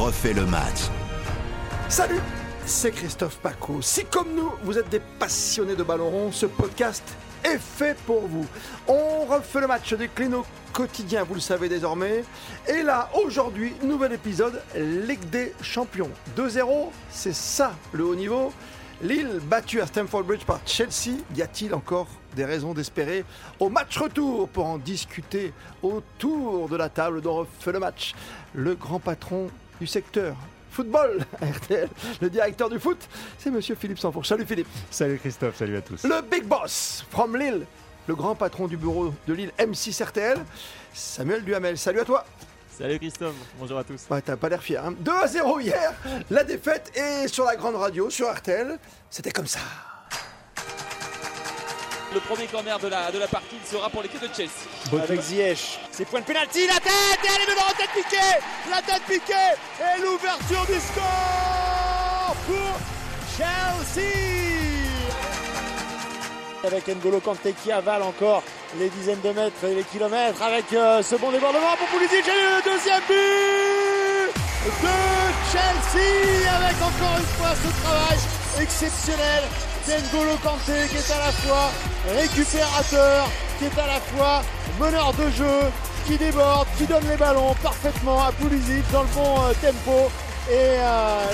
refait le match. Salut, c'est Christophe Paco. Si comme nous, vous êtes des passionnés de ballon rond, ce podcast est fait pour vous. On refait le match décline au quotidien, vous le savez désormais. Et là, aujourd'hui, nouvel épisode, Ligue des Champions. 2-0, c'est ça le haut niveau. Lille battue à Stamford Bridge par Chelsea. Y a-t-il encore des raisons d'espérer au match retour pour en discuter autour de la table dont refait le match le grand patron du secteur football RTL, le directeur du foot, c'est monsieur Philippe Sanfourche. Salut Philippe. Salut Christophe, salut à tous. Le big boss from Lille, le grand patron du bureau de Lille M6 RTL, Samuel Duhamel. Salut à toi. Salut Christophe, bonjour à tous. Ouais, t'as pas l'air fier. Hein 2 à 0 hier, la défaite et sur la grande radio, sur RTL, c'était comme ça. Le premier corner de la, de la partie sera pour l'équipe de Chelsea. Avec Ziyech. C'est point de pénalty, la tête Et elle est la tête piquée La tête piquée Et l'ouverture du score pour Chelsea Avec N'Golo Kanté qui avale encore les dizaines de mètres et les kilomètres avec euh, ce bon débordement pour Pulisic et le deuxième but de Chelsea avec encore une fois ce travail exceptionnel N'Golo Kanté qui est à la fois récupérateur, qui est à la fois meneur de jeu, qui déborde, qui donne les ballons parfaitement à Pulisic dans le bon euh, tempo et, euh,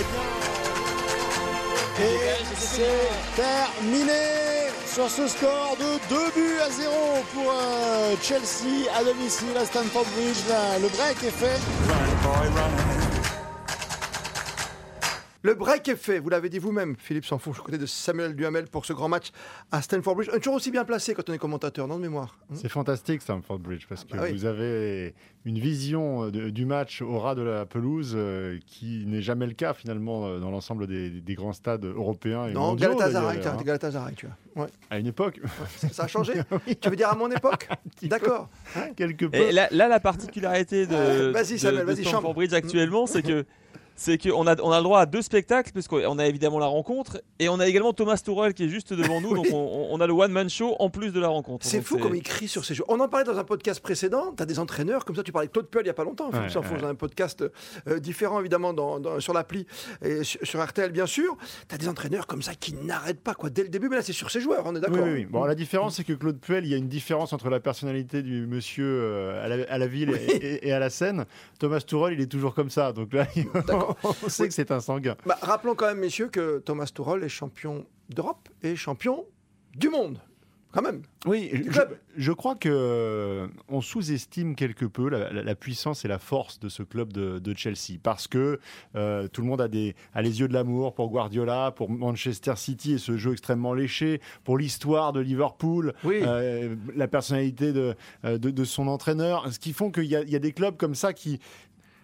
et c'est terminé sur ce score de 2 buts à 0 pour euh, Chelsea à domicile à Stamford Bridge. Là, le break est fait. Le break est fait, vous l'avez dit vous-même, Philippe Sanfourche, côté de Samuel Duhamel pour ce grand match à Stanford Bridge. Un toujours aussi bien placé quand on est commentateur, non de mémoire hein C'est fantastique Stamford Bridge parce que Ah oui. vous avez une vision de- du match au ras de la pelouse euh, qui n'est jamais le cas finalement euh, dans l'ensemble des, des grands stades européens et Non, mondiaux. Galatasaray, hein. Galatasaray, tu vois. Ouais. À une époque, Ça, ça a changé Tu veux dire à mon époque. D'accord. quelque peu. Et là, là, la particularité de, Euh, Samuel, de chambre. Bridge actuellement, c'est que c'est qu'on a, on a le droit à deux spectacles, puisqu'on a évidemment la rencontre, et on a également Thomas Tuchel qui est juste devant nous, donc on, on a le one-man show en plus de la rencontre. C'est fou comme il crie sur ces jeux. On en parlait dans un podcast précédent. Tu as des entraîneurs, comme ça, tu parlais de Claude Puel il n'y a pas longtemps. Ouais, Sanfourche, ouais. dans un podcast euh, différent, évidemment, dans- dans- sur l'appli et sur, sur RTL, bien sûr. Tu as des entraîneurs comme ça qui n'arrêtent pas, quoi, dès le début. Mais là, c'est sur ces joueurs, on est d'accord oui, oui. Bon, la différence, c'est que Claude Puel, il y a une différence entre la personnalité du monsieur euh, à, la, à la ville et, et- et à la scène. Thomas Tuchel, il est toujours comme ça. Donc là, on sait Oui. que c'est un sanguin. Bah, rappelons quand même, messieurs, que Thomas Tuchel est champion d'Europe et champion du monde. Quand même. Oui, je, club. je crois que euh, on sous-estime quelque peu la, la- la puissance et la force de ce club de, de Chelsea parce que euh, tout le monde a, des, a les yeux de l'amour pour Guardiola, pour Manchester City et ce jeu extrêmement léché, pour l'histoire de Liverpool, Oui. euh, la personnalité de, de, de son entraîneur, ce qui font qu'il y a des clubs comme ça qui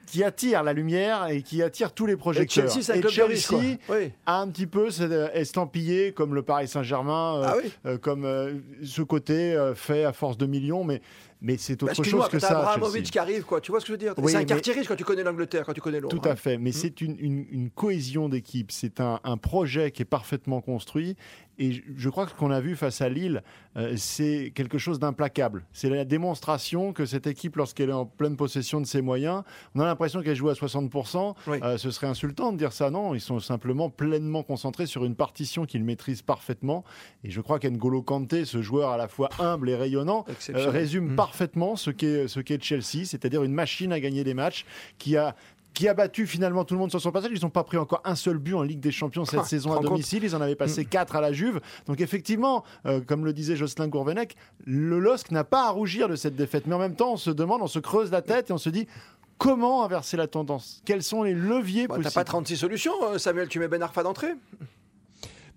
qui attirent la lumière et qui attirent tous les Et projecteurs. Chelsea, Et riche, quoi. Chelsea Oui. a un petit peu euh, estampillé comme le Paris Saint-Germain, euh, Ah oui euh, comme euh, ce côté fait à force de millions, mais, mais c'est Bah, autre chose que ça. Abramovich qui arrive, quoi. Tu vois ce que je veux dire? Oui, C'est un mais- quartier riche quand tu connais l'Angleterre, quand tu connais Londres. Tout à fait, mais c'est une, une- une cohésion d'équipe, c'est un, un projet qui est parfaitement construit. Et je- crois que ce qu'on a vu face à Lille, euh, c'est quelque chose d'implacable. C'est la démonstration que cette équipe, lorsqu'elle est en pleine possession de ses moyens, on a l'impression qu'elle joue à 60%. Oui. Euh, ce serait insultant de dire ça. Non, ils sont simplement pleinement concentrés sur une partition qu'ils maîtrisent parfaitement. Et je crois qu'N'Golo Kanté, ce joueur à la fois humble et rayonnant, euh, résume parfaitement ce qu'est ce qu'est Chelsea, c'est-à-dire une machine à gagner des matchs qui a qui a battu finalement tout le monde sur son passage. Ils n'ont pas pris encore un seul but en Ligue des Champions cette Ah, saison à compte domicile. Ils en avaient Mm. passé quatre à la Juve. Donc effectivement, euh, comme le disait Jocelyn Gourvenec, le LOSC n'a pas à rougir de cette défaite. Mais en même temps, on se demande, on se creuse la tête et on se dit comment inverser la tendance? Quels sont les leviers Bah, T'as possibles? pas 36 solutions, euh, Samuel. Tu mets Ben Arfa d'entrée?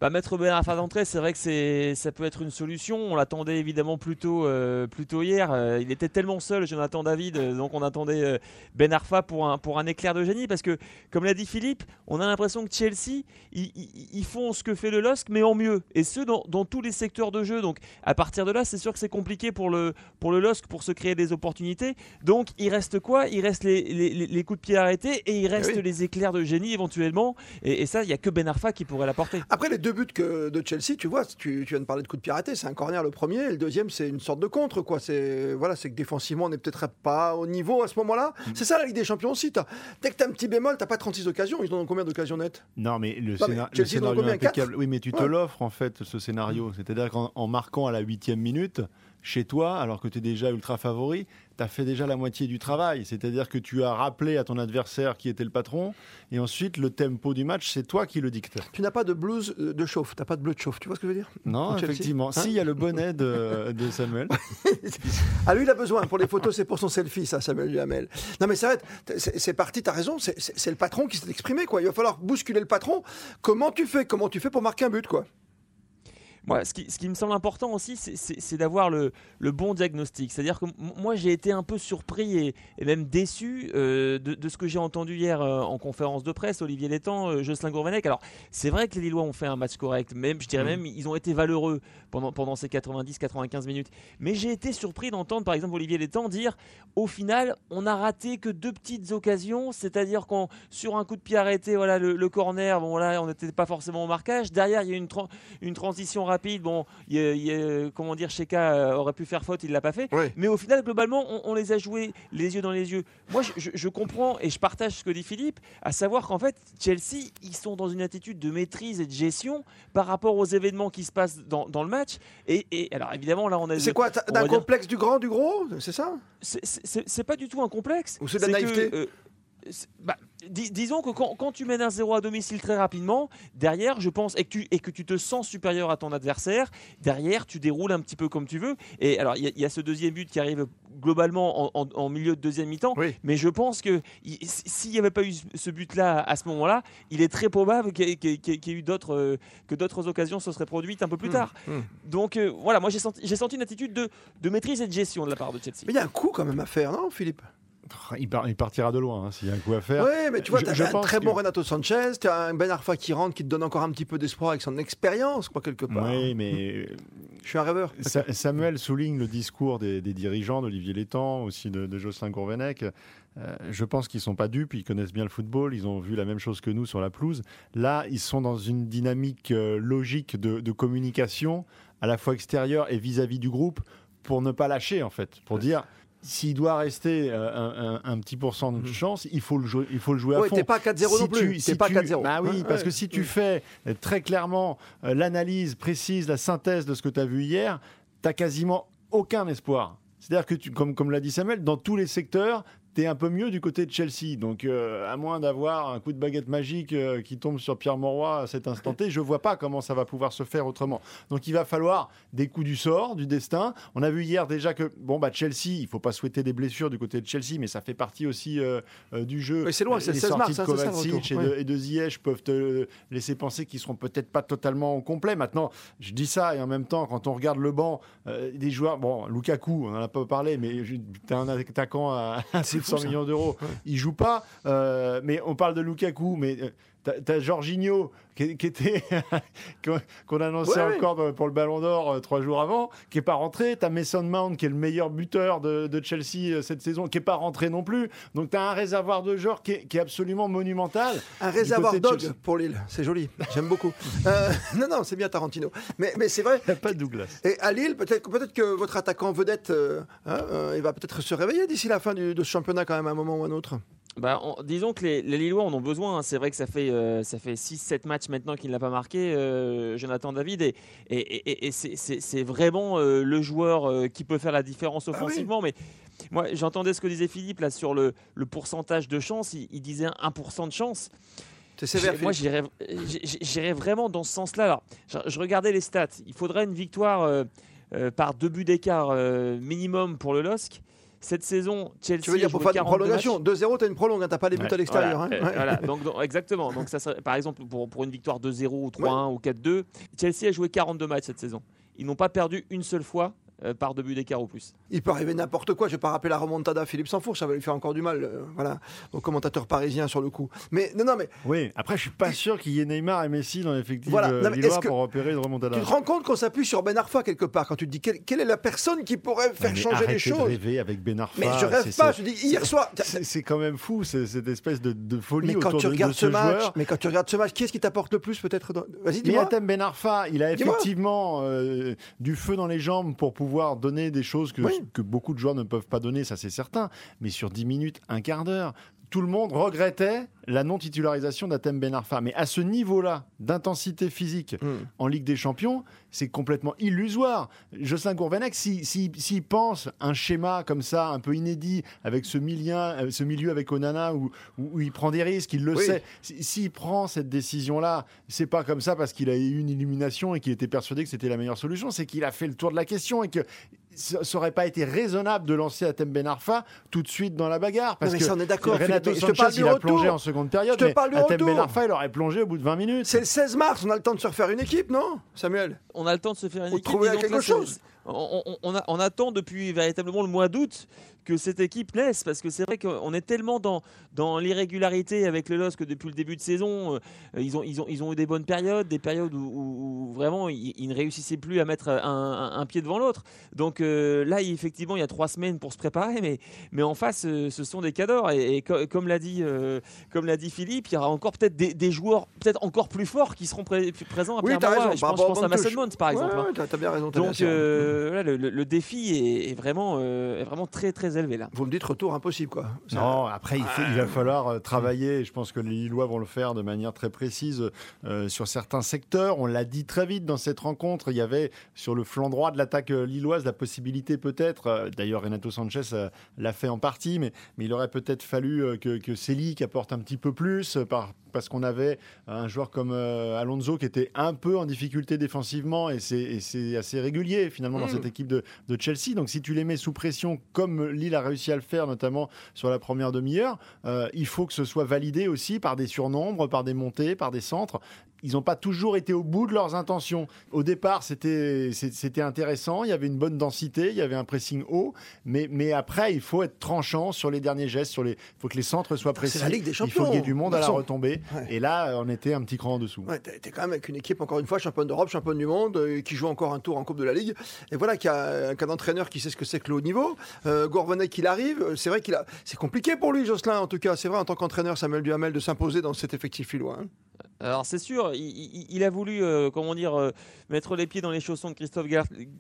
Bah, mettre Ben Arfa d'entrée, c'est vrai que c'est, ça peut être une solution. On l'attendait évidemment plutôt, euh, plutôt hier. Euh, il était tellement seul, Jonathan David, euh, donc on attendait Ben Arfa pour un, pour un éclair de génie. Parce que, comme l'a dit Philippe, on a l'impression que Chelsea, ils, font ce que fait le LOSC, mais en mieux. Et ce, dans, dans tous les secteurs de jeu. Donc, à partir de là, c'est sûr que c'est compliqué pour le, pour le LOSC pour se créer des opportunités. Donc, il reste quoi? Il reste les, les- les- les coups de pied arrêtés et il reste oui. les éclairs de génie éventuellement. Et, et ça, il n'y a que Ben Arfa qui pourrait l'apporter. Après les deux buts que de Chelsea, tu vois, tu, tu viens de parler de coup de pied arrêté, c'est un corner le premier, et le deuxième c'est une sorte de contre, quoi. C'est voilà, c'est que défensivement on n'est peut-être pas au niveau à ce moment-là. Mm. C'est ça la Ligue des Champions aussi. t'as- Dès que t'as un petit bémol, t'as pas 36 occasions. Ils en ont combien d'occasions nettes? Non, mais le, Non, mais le scénario impeccable. Oui, mais tu te Ouais. l'offres en fait, ce scénario. C'est-à-dire qu'en en marquant à la huitième minute, chez toi, alors que tu es déjà ultra favori, tu as fait déjà la moitié du travail. C'est-à-dire que tu as rappelé à ton adversaire qui était le patron, et ensuite le tempo du match, c'est toi qui le dicte. Tu n'as pas de blues euh, de chauffe, t'as pas de bleu de chauffe. Tu vois ce que je veux dire? Non, effectivement. Hein? Si, il y a le bonnet de, de Samuel. Ah lui il a besoin pour les photos, c'est pour son selfie ça, Samuel Duhamel. Non mais c'est vrai, c'est parti, t'as raison, c'est- c'est c'est le patron qui s'est exprimé quoi. Il va falloir bousculer le patron. Comment tu fais? Comment tu fais pour marquer un but quoi? Moi, ce qui, ce qui me semble important aussi, c'est- d'avoir le, le bon diagnostic. C'est-à-dire que moi, j'ai été un peu surpris et, et même déçu euh, de, de ce que j'ai entendu hier euh, en conférence de presse, Olivier Létang, euh, Jocelyn Gourvenec. Alors, c'est vrai que les Lillois ont fait un match correct, même, je dirais Mhm. même, ils ont été valeureux pendant, pendant ces 90-95 minutes. Mais j'ai été surpris d'entendre, par exemple, Olivier Létang dire au final, on a raté que deux petites occasions, c'est-à-dire qu'on sur un coup de pied arrêté, voilà, le, le corner, bon là, on n'était pas forcément au marquage. Derrière, il y a une, une transition rapide. Bon, il y a- il y a- comment dire, Sheka euh, aurait pu faire faute, il l'a pas fait. Oui. Mais au final, globalement, on, on les a joués les yeux dans les yeux. Moi, je, je- je comprends et je partage ce que dit Philippe, à savoir qu'en fait, Chelsea, ils sont dans une attitude de maîtrise et de gestion par rapport aux événements qui se passent dans, dans le match. Et, et alors, évidemment, là, on a. C'est quoi T'as un dire- complexe du grand, du gros? C'est ça? C'est- pas du tout un complexe. Ou c'est de la que, naïveté? euh, bah, dis- disons que quand, quand tu mènes un 0 à domicile très rapidement, derrière, je pense, et que, tu, et que tu te sens supérieur à ton adversaire, derrière, tu déroules un petit peu comme tu veux. Et alors, il y, a- il y a ce deuxième but qui arrive globalement en, en- en milieu de deuxième mi-temps. Oui. Mais je pense que il- s'il n'y avait pas eu ce but-là à ce moment-là, il est très probable qu'il y ait, y y eu d'autres, euh, que d'autres occasions se seraient produites un peu plus Hmm, tard. hmm. Donc euh, voilà, moi j'ai senti, j'ai senti une attitude de, de maîtrise et de gestion de la part de Chelsea. Mais il y a un coup quand même à faire, non, Philippe? Il, part- il partira de loin hein, s'il y a un coup à faire. Oui, mais tu vois, tu as un très bon que- Renato Sanchez, tu as un Ben Arfa qui rentre, qui te donne encore un petit peu d'espoir avec son expérience, quoi, quelque part. Oui, mais Je suis un rêveur. Sa- Samuel souligne le discours des, des dirigeants, d'Olivier Létang, aussi de, de Jocelyn Gourvenec. Euh, je pense qu'ils sont pas dupes, ils connaissent bien le football, ils ont vu la même chose que nous sur la pelouse. Là, ils sont dans une dynamique euh, logique de, de communication, à la fois extérieure et vis-à-vis du groupe, pour ne pas lâcher, en fait. Pour dire, s'il doit rester euh, un, un- un petit pourcent de chance, il faut le jouer, il faut le jouer à Mhm. Ouais, fond. t'es pas 4-0 non plus. T'es pas tu- 4-0. Bah oui, parce que si tu fais euh, très clairement euh, l'analyse précise, la synthèse de ce que tu as vu hier, tu quasiment aucun espoir. C'est-à-dire que, tu, comme, comme l'a dit Samuel, dans tous les secteurs, un peu mieux du côté de Chelsea. Donc, euh, à moins d'avoir un coup de baguette magique euh, qui tombe sur Pierre Mauroy à cet instant T, je vois pas comment ça va pouvoir se faire autrement. Donc, il va falloir des coups du sort, du destin. On a vu hier déjà que, bon, bah, Chelsea, il faut pas souhaiter des blessures du côté de Chelsea, mais ça fait partie aussi euh, du jeu. C'est loin, c'est le 16 sorties mars, de hein, ça, Kovacic et de, de Ziyech peuvent te laisser penser qu'ils seront peut-être pas totalement au complet. Maintenant, je dis ça et en même temps, quand on regarde le banc, des joueurs, bon, Lukaku, on en a pas parlé, mais tu as un attaquant à, à C'est plus de fou, 100 ça. millions d'euros, il joue pas. euh, mais on parle de Lukaku, mais euh, t'as- Jorginho qui, qui était qu'on annonçait Ouais, encore dans- pour le Ballon d'Or euh, trois jours avant, qui est pas rentré. T'as Mason Mount qui est le meilleur buteur de, de Chelsea euh, cette saison, qui est pas rentré non plus. Donc t'as un réservoir de joueurs qui est, qui est absolument monumental. Un réservoir dog pour Lille, c'est joli, j'aime beaucoup. Euh, non, non, c'est bien Tarantino. Mais, mais c'est vrai. Il n'y a pas de Douglas. Et à Lille, peut-être peut que votre attaquant vedette, euh, hein, euh, il va peut-être se réveiller d'ici la fin du- de ce championnat quand même, à un moment ou à un autre. Bah, disons que les, les Lillois en ont besoin. hein. C'est vrai que ça fait, euh, ça fait 6-7 matchs maintenant qu'il n'a pas marqué, euh, Jonathan David. Et, et, et- et c'est- vraiment euh, le joueur euh, qui peut faire la différence Ah oui. offensivement. Mais moi, j'entendais ce que disait Philippe là, sur le, le pourcentage de chance. Il, il disait 1% de chance. Sévère. Moi, j'irais vraiment dans ce sens-là. Alors, je, je regardais les stats. Il faudrait une victoire par deux buts d'écart minimum pour le LOSC. Cette saison, Chelsea tu veux dire pour faire une 42 prolongation matchs. 2-0, t'as une prolongue, hein, t'as pas les buts Ouais. à l'extérieur. Voilà, hein. Ouais. voilà. Donc, donc, exactement. Donc ça serait, par exemple, pour, pour une victoire 2-0 ou 3-1 ou 4-2, Chelsea a joué 42 matchs cette saison. Ils n'ont pas perdu une seule fois euh, par deux buts d'écart ou plus. Il peut arriver n'importe quoi. Je vais pas rappeler la remontada à Philippe Sanfour, ça va lui faire encore du mal. euh, voilà, au commentateur parisien sur le coup. Mais non, non, mais Oui, après, je suis pas sûr qu'il y ait Neymar et Messi dans l'effectif Voilà. Non, mais que- pour opérer une remontada? tu te rends compte qu'on s'appuie sur Ben Arfa quelque part quand tu te dis quelle, quelle est la personne qui pourrait faire mais changer les arrêtez de choses? rêver avec Ben Arfa. Mais je rêve pas. Je dis hier soir. C'est quand même fou, c'est- cette espèce de, de folie Mais quand autour tu de, de regardes ce ce match, joueur. mais quand tu regardes ce match, qui est-ce qui t'apporte le plus peut-être dans... Vas-y, dis-moi. Ben Arfa, il a effectivement euh, du feu dans les jambes pour pouvoir donner des choses que, Oui. que beaucoup de joueurs ne peuvent pas donner, ça c'est certain. Mais sur 10 minutes, un quart d'heure, tout le monde regrettait la non-titularisation d'Atem Ben Arfa. Mais à ce niveau-là d'intensité physique Hmm. en Ligue des Champions, c'est complètement illusoire. Jocelyn Gourvenec, s'il si, s'il pense un schéma comme ça, un peu inédit, avec ce, milien- euh, ce milieu avec Onana, où, où- où il prend des risques, il le Oui. sait. Si- S'il prend cette décision-là, c'est pas comme ça parce qu'il a eu une illumination et qu'il était persuadé que c'était la meilleure solution, c'est qu'il a fait le tour de la question et que ça ça aurait pas été raisonnable de lancer Atem Ben Arfa tout de suite dans la bagarre. Parce mais que ça, on est d'accord, Renato Philippe, mais je te parle Sanchez, du il a retour. plongé en seconde période, Je te parle Atem Ben. Arfa, il aurait plongé au bout de 20 minutes. C'est le 16 mars, on a le temps de se refaire une équipe, non Samuel? On a le temps de se faire une Ou de équipe. trouver quelque chose. On, on- on a- on attend depuis véritablement le mois d'août que cette équipe naisse parce que c'est vrai qu'on est tellement dans, dans l'irrégularité avec le LOSC que depuis le début de saison, euh, ils, ont, ils, ont, ils ont eu des bonnes périodes, des périodes où, où- où vraiment ils, ils ne réussissaient plus à mettre un, un- un pied devant l'autre. Donc euh, là, effectivement, il y a trois semaines pour se préparer, mais, mais en face, euh, ce sont des cadors. Et, et co- comme l'a dit, euh, comme l'a dit Philippe, il y aura encore peut-être des, des joueurs peut-être encore plus forts qui seront pré- présents à Oui, Pierre Mauroy. raison, Je pense, je à Mason Mount, par exemple. Ouais, hein. t'as t'as bien raison. bien Donc raison. euh, voilà, le, le- le défi est, est vraiment, euh, est vraiment très très élevé là. Vous me dites retour impossible, quoi. Ça- Non, après, il, va falloir euh, travailler. Je pense que les Lillois vont le faire de manière très précise euh, sur certains secteurs. On l'a dit très vite dans cette rencontre. Il y avait sur le flanc droit de l'attaque lilloise la possibilité peut-être, d'ailleurs Renato Sanchez l'a fait en partie, mais, mais il aurait peut-être fallu que, que Selic apporte un petit peu plus par, parce qu'on avait un joueur comme euh, Alonso qui était un peu en difficulté défensivement et c'est- assez régulier finalement dans Mm. cette équipe de, de Chelsea. Donc si tu les mets sous pression comme Lille a réussi à le faire notamment sur la première demi-heure, euh, il faut que ce soit validé aussi par des surnombres, par des montées, par des centres. Ils n'ont pas toujours été au bout de leurs intentions. Au départ, c'était intéressant, il y avait une bonne densité, il y avait un pressing haut, mais, mais après, il faut être tranchant sur les derniers gestes, sur les, il faut que les centres soient précis. C'est la Ligue des Il faut Champions, qu'il y ait du monde à la retombée. Ouais. Et là, on était un petit cran en dessous. Ouais, t'es quand même avec une équipe, encore une fois, championne d'Europe, championne du monde, euh, qui joue encore un tour en Coupe de la Ligue. Et voilà, qu'il y a qu'un entraîneur qui sait ce que c'est que le haut niveau. Euh, Gourvenec, il arrive. Euh, C'est vrai qu'il a. C'est compliqué pour lui, Jocelyn, en tout cas. C'est vrai, en tant qu'entraîneur, Samuel Duhamel, de s'imposer dans cet effectif lillois. hein. Alors c'est sûr, il, il- il a voulu, euh, comment dire, euh, mettre les pieds dans les chaussons de Christophe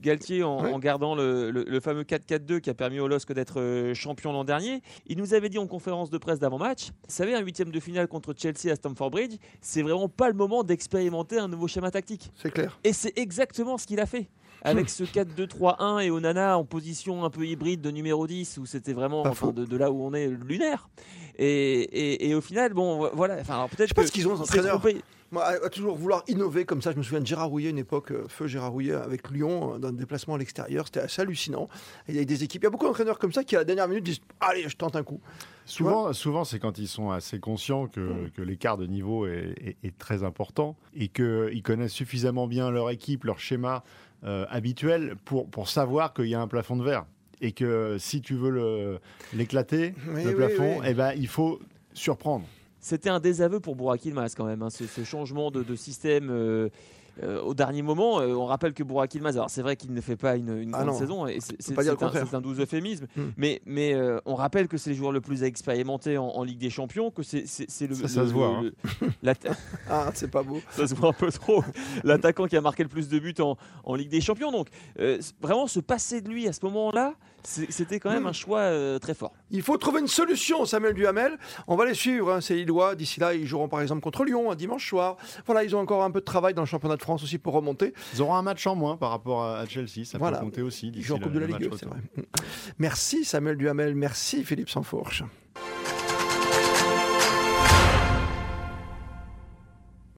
Galtier en, gardant le, le- le fameux 4-4-2 qui a permis au LOSC d'être euh, champion l'an dernier. Il nous avait dit en conférence de presse d'avant-match, vous savez, un huitième de finale contre Chelsea à Stamford Bridge, c'est vraiment pas le moment d'expérimenter un nouveau schéma tactique. C'est clair. Et c'est exactement ce qu'il a fait. Avec ce 4-2-3-1 et Onana en position un peu hybride de numéro 10, où c'était vraiment enfin, de là où on est lunaire. Et, et- et au final, bon, voilà. Enfin, alors Je peut-être sais pas que ce qu'ils ont, trompé. Moi, à, à toujours vouloir innover comme ça, je me souviens de Gérard Rouillet, une époque, euh, feu Gérard Rouillet avec Lyon, euh, dans un déplacement à l'extérieur, c'était assez hallucinant. Et il y a des équipes, il y a beaucoup d'entraîneurs comme ça qui, à la dernière minute, disent Allez, je tente un coup. Souvent, souvent c'est quand ils sont assez conscients que, que l'écart de niveau est, est- est très important et qu'ils connaissent suffisamment bien leur équipe, leur schéma euh, habituel pour, pour savoir qu'il y a un plafond de verre. Et que si tu veux le- l'éclater, Oui, le oui, plafond, oui. eh ben, il faut surprendre. C'était un désaveu pour Burak Yilmaz quand même, hein, ce, ce changement de, de système euh, euh, au dernier moment. Euh, on rappelle que Burak Yilmaz, alors c'est vrai qu'il ne fait pas une, une Ah grande non. saison, et c'est un, un doux euphémisme, Hmm. mais, mais euh, on rappelle que c'est le joueur le plus expérimenté en, en Ligue des Champions, que c'est le, Ça, ça le- se voit, le- l'atta- Ah, c'est pas beau. ça se voit un peu trop. L'attaquant qui a marqué le plus de buts en, en Ligue des Champions. Donc, euh, vraiment, se passer de lui à ce moment-là, c'était quand même Hmm. un choix euh, très fort. Il faut trouver une solution, Samuel Duhamel. On va les suivre, hein, ces Lillois. D'ici là, ils joueront par exemple contre Lyon un dimanche soir. Voilà, ils ont encore un peu de travail dans le championnat de France aussi pour remonter. Ils auront un match en moins par rapport à, Chelsea, ça Voilà. peut compter aussi. Ils jouent en Coupe de la Ligue, c'est vrai. Merci Samuel Duhamel, merci Philippe Sansfourche.